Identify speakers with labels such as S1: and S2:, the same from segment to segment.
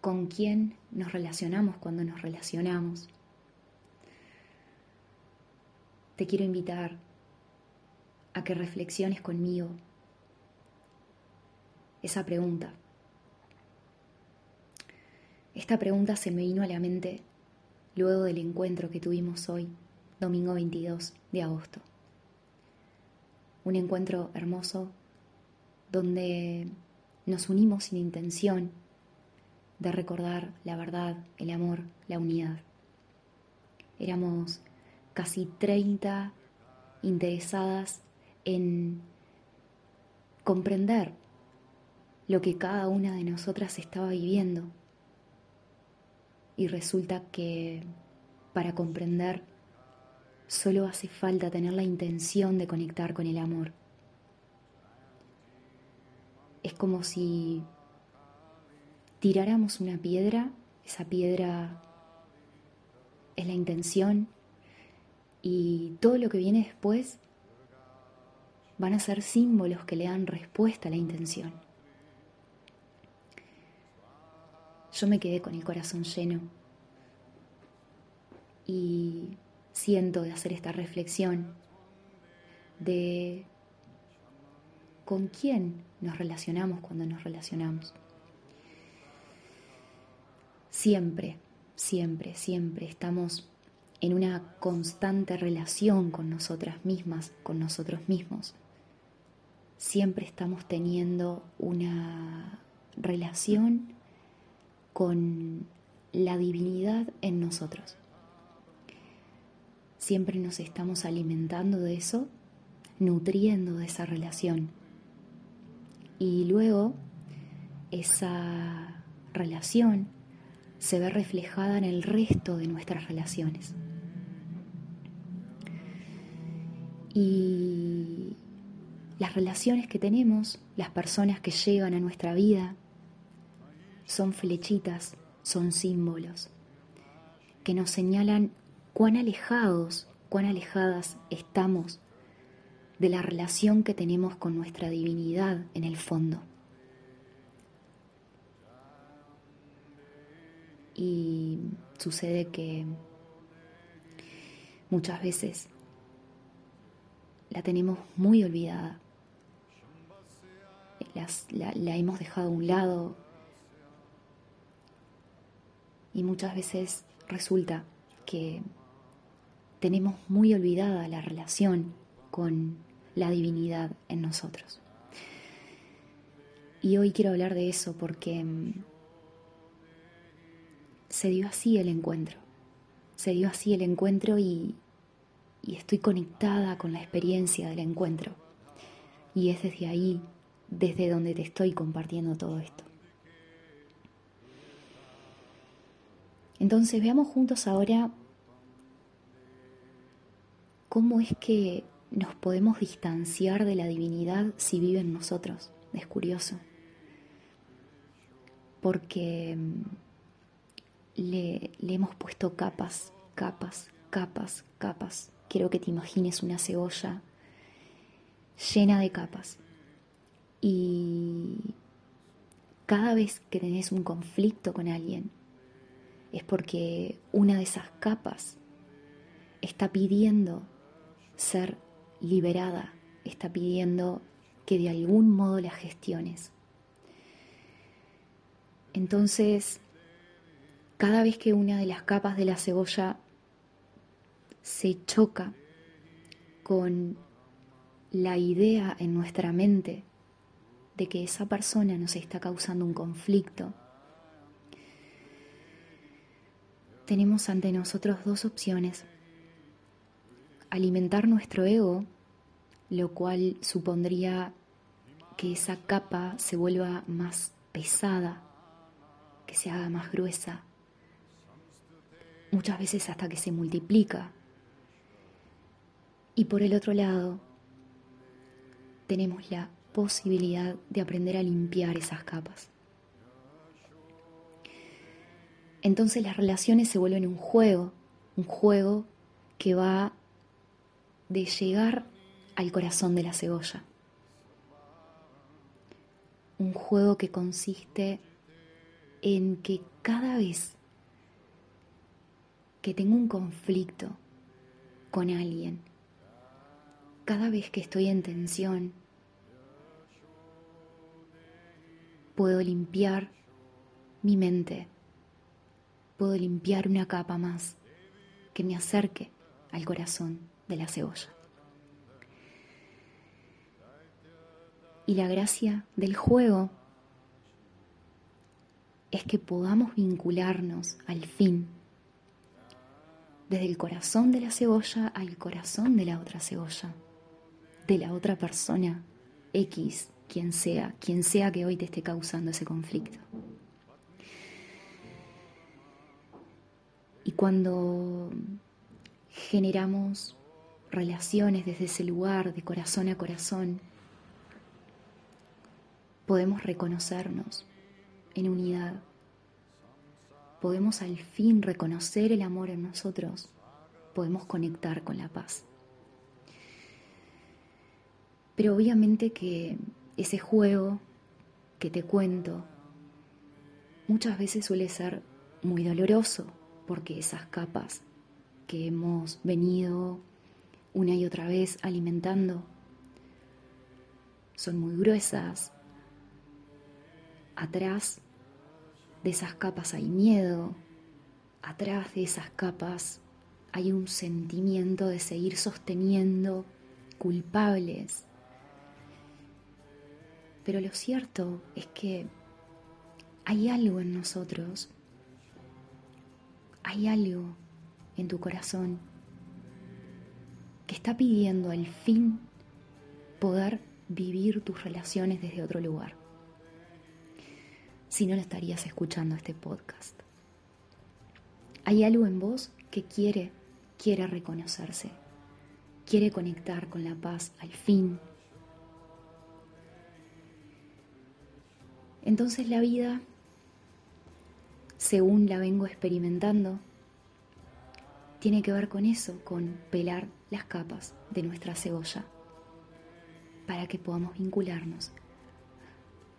S1: con quién nos relacionamos cuando nos relacionamos. Te quiero invitar a que reflexiones conmigo esa pregunta. Esta pregunta se me vino a la mente luego del encuentro que tuvimos hoy, domingo 22 de agosto. Un encuentro hermoso donde nos unimos sin intención de recordar la verdad, el amor, la unidad. Éramos casi 30 interesadas en comprender lo que cada una de nosotras estaba viviendo. Y resulta que para comprender solo hace falta tener la intención de conectar con el amor. Es como si tiráramos una piedra, esa piedra es la intención y todo lo que viene después van a ser símbolos que le dan respuesta a la intención. Yo me quedé con el corazón lleno y siento de hacer esta reflexión de con quién nos relacionamos cuando nos relacionamos. Siempre, siempre, siempre estamos en una constante relación con nosotras mismas, con nosotros mismos. Siempre estamos teniendo una relación con la divinidad en nosotros. Siempre nos estamos alimentando de eso, nutriendo de esa relación. Y luego esa relación se ve reflejada en el resto de nuestras relaciones. Y las relaciones que tenemos, las personas que llegan a nuestra vida, son flechitas, son símbolos que nos señalan cuán alejados, cuán alejadas estamos de la relación que tenemos con nuestra divinidad en el fondo. Y sucede que muchas veces la tenemos muy olvidada. la, la hemos dejado a un lado y muchas veces resulta que tenemos muy olvidada la relación con la divinidad en nosotros. Y hoy quiero hablar de eso porque mm, se dio así el encuentro. Se dio así el encuentro y, y estoy conectada con la experiencia del encuentro. Y es desde ahí, desde donde te estoy compartiendo todo esto. Entonces veamos juntos ahora cómo es que nos podemos distanciar de la divinidad si vive en nosotros. Es curioso. Porque le, hemos puesto capas, capas, capas, capas quiero que te imagines una cebolla llena de capas. Y cada vez que tenés un conflicto con alguien, es porque una de esas capas está pidiendo ser liberada, está pidiendo que de algún modo la gestiones. Entonces, cada vez que una de las capas de la cebolla se choca con la idea en nuestra mente de que esa persona nos está causando un conflicto, tenemos ante nosotros dos opciones. Alimentar nuestro ego, lo cual supondría que esa capa se vuelva más pesada, que se haga más gruesa, muchas veces hasta que se multiplica y por el otro lado, tenemos la posibilidad de aprender a limpiar esas capas. Entonces las relaciones se vuelven un juego, un juego que va de llegar al corazón de la cebolla. Un juego que consiste en que cada vez que tengo un conflicto con alguien, cada vez que estoy en tensión, puedo limpiar mi mente, puedo limpiar una capa más que me acerque al corazón de la cebolla. Y la gracia del juego es que podamos vincularnos al fin desde el corazón de la cebolla al corazón de la otra cebolla, de la otra persona X, quien sea, quien sea que hoy te esté causando ese conflicto. Y cuando generamos relaciones desde ese lugar de corazón a corazón, podemos reconocernos en unidad. Podemos al fin reconocer el amor en nosotros. Podemos conectar con la paz. Pero obviamente que ese juego que te cuento muchas veces suele ser muy doloroso porque esas capas que hemos venido una y otra vez alimentando son muy gruesas, atrás de esas capas hay miedo, atrás de esas capas hay un sentimiento de seguir sosteniendo culpables. Pero lo cierto es que hay algo en nosotros, hay algo en tu corazón que está pidiendo al fin poder vivir tus relaciones desde otro lugar si no, lo estarías escuchando este podcast. Hay algo en vos que quiere, quiere reconocerse, quiere conectar con la paz al fin. Entonces la vida, según la vengo experimentando, tiene que ver con eso, con pelar las capas de nuestra cebolla, para que podamos vincularnos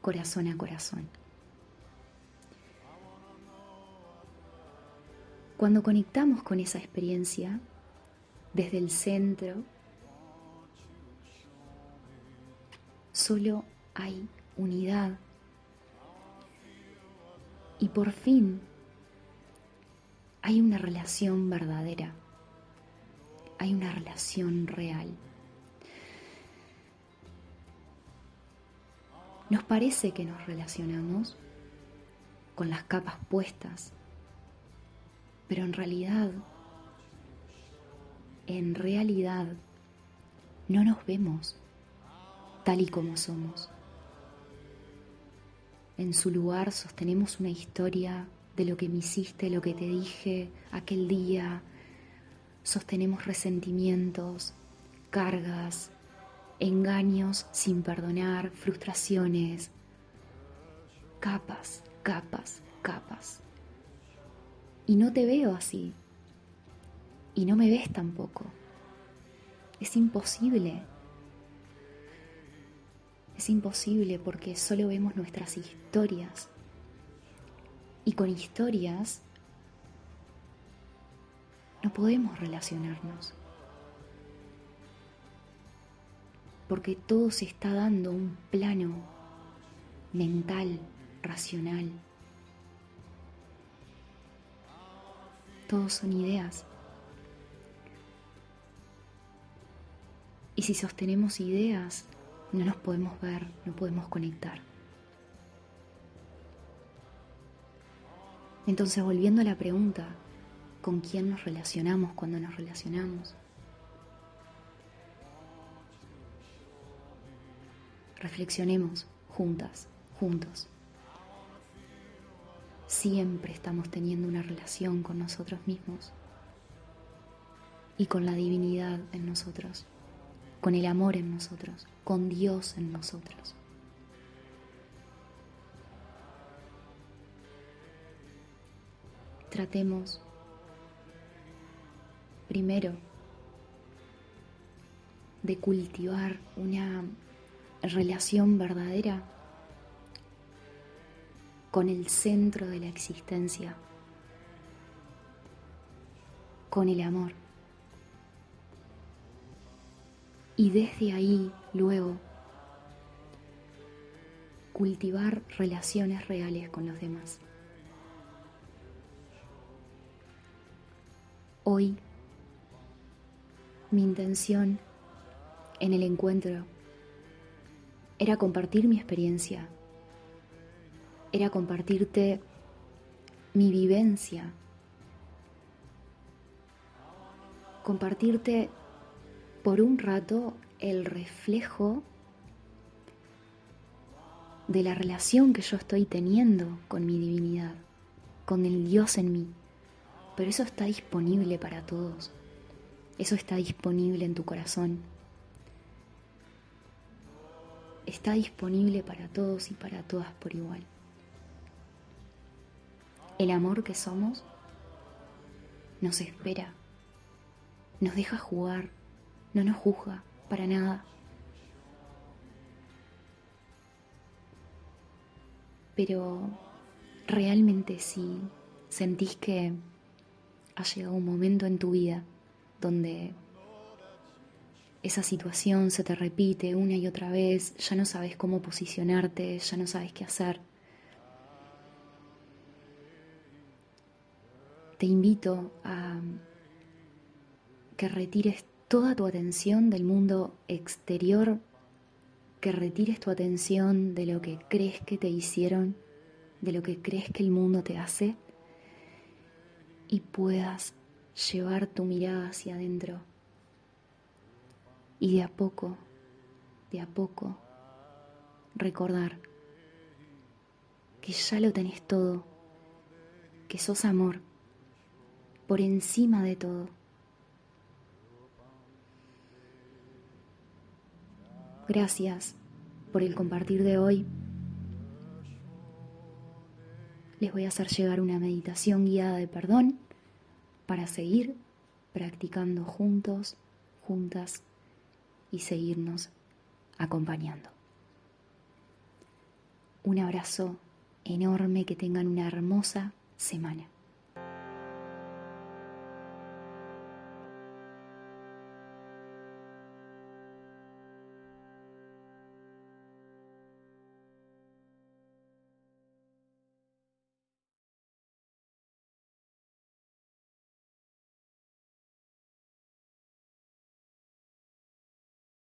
S1: corazón a corazón. Cuando conectamos con esa experiencia desde el centro, solo hay unidad. Y por fin hay una relación verdadera, hay una relación real. Nos parece que nos relacionamos con las capas puestas pero en realidad, en realidad, no nos vemos tal y como somos. En su lugar sostenemos una historia de lo que me hiciste, lo que te dije aquel día. Sostenemos resentimientos, cargas, engaños sin perdonar, frustraciones, capas, capas, capas. Y no te veo así. Y no me ves tampoco. Es imposible. Es imposible porque solo vemos nuestras historias. Y con historias no podemos relacionarnos. Porque todo se está dando un plano mental, racional. Todos son ideas. Y si sostenemos ideas, no nos podemos ver, no podemos conectar. Entonces, volviendo a la pregunta, ¿con quién nos relacionamos cuando nos relacionamos? Reflexionemos juntas, juntos siempre estamos teniendo una relación con nosotros mismos y con la divinidad en nosotros, con el amor en nosotros, con Dios en nosotros. Tratemos primero de cultivar una relación verdadera con el centro de la existencia, con el amor. Y desde ahí, luego, cultivar relaciones reales con los demás. Hoy, mi intención en el encuentro era compartir mi experiencia, era compartirte mi vivencia, compartirte por un rato el reflejo de la relación que yo estoy teniendo con mi divinidad, con el Dios en mí. Pero eso está disponible para todos. Eso está disponible en tu corazón. Está disponible para todos y para todas por igual. El amor que somos nos espera, nos deja jugar, no nos juzga para nada. Pero realmente si sentís que ha llegado un momento en tu vida donde esa situación se te repite una y otra vez, ya no sabes cómo posicionarte, ya no sabes qué hacer. Te invito a que retires toda tu atención del mundo exterior, que retires tu atención de lo que crees que te hicieron, de lo que crees que el mundo te hace y puedas llevar tu mirada hacia adentro. Y de a poco, de a poco, recordar que ya lo tenés todo, que sos amor por encima de todo. Gracias por el compartir de hoy. Les voy a hacer llegar una meditación guiada de perdón para seguir practicando juntos, juntas y seguirnos acompañando. Un abrazo enorme, que tengan una hermosa semana.